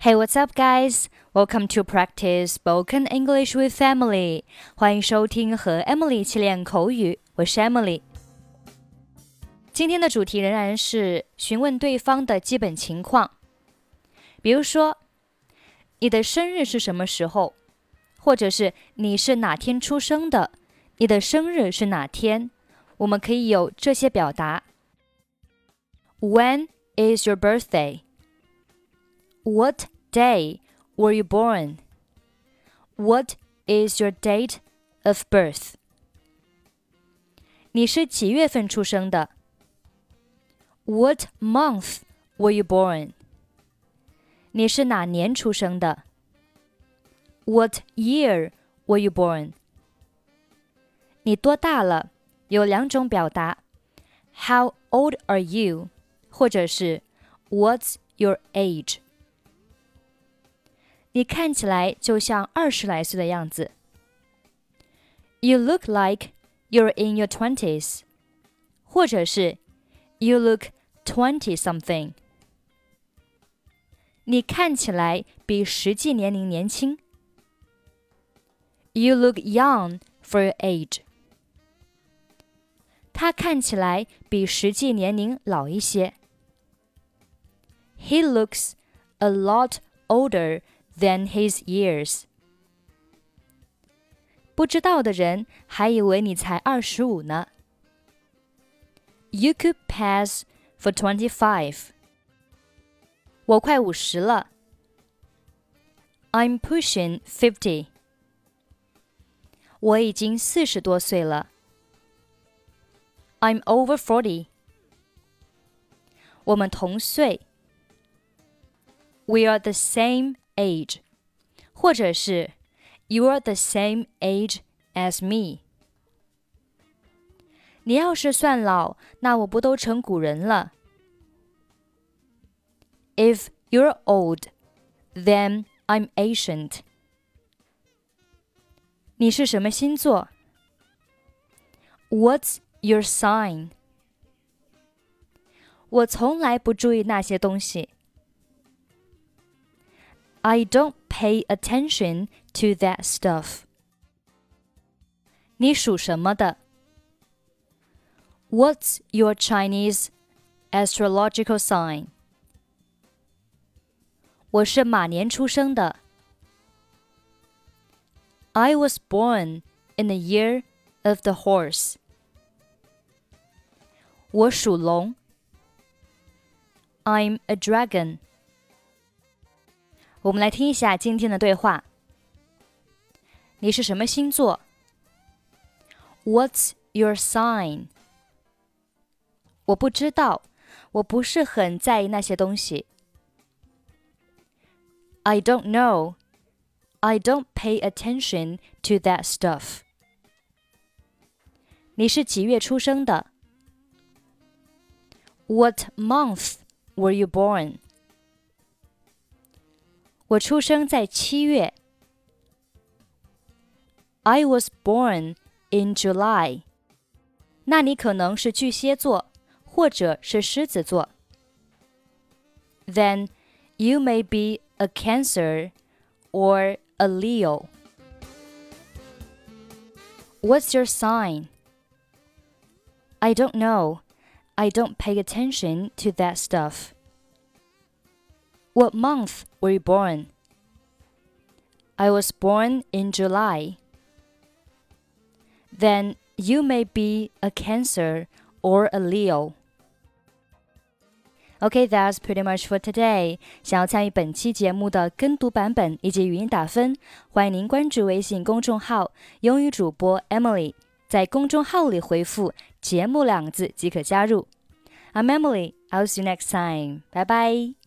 Hey, what's up, guys? Welcome to practice spoken English with Emily. 欢迎收听和 Emily 一起练口语，我是 Emily。今天的主题仍然是询问对方的基本情况，比如说你的生日是什么时候，或者是你是哪天出生的，你的生日是哪天，我们可以有这些表达：When is your birthday? What day were you born? What is your date of birth? 你是几月份出生的？What month were you born? 你是哪年出生的？What year were you born? 你多大了？有两种表达：How old are you？或者是 What's your age？ 你看起来就像二十来岁的样子。You look like you're in your twenties，或者是 You look twenty something。你看起来比实际年龄年轻。You look young for your age。他看起来比实际年龄老一些。He looks a lot older than his years。不知道的人还以为你才二十五呢。You could pass for twenty-five。我快五十了。I'm pushing fifty。我已经四十多岁了。I'm over forty。我们同岁。We are the same age，或者是 You are the same age as me。你要是算老，那我不都成古人了？If you're old, then I'm ancient。你是什么星座？What's your sign？我从来不注意那些东西。 I don't pay attention to that stuff. 你属什么的？What's your Chinese astrological sign? 我是马年出生的。I was born in the year of the horse. 我属龙。I'm a dragon. 我们来听一下今天的对话。你是什么星座？What's your sign？我不知道，我不是很在意那些东西。I don't know. I don't pay attention to that stuff. 你是几月出生的？What month were you born? 我出生在七月。I was born in July。那你可能是巨蟹座，或者是狮子座。Then you may be a Cancer or a Leo. What's your sign? I don't know. I don't pay attention to that stuff. What month were you born? I was born in July. Then you may be a Cancer or a Leo. Okay, that's pretty much for today. 想要参与本期节目的跟读版本以及语音打分，欢迎您关注微信公众号“英语主播 Emily”，在公众号里回复“节目”两个字即可加入。I'm Emily. I'll see you next time. Bye bye.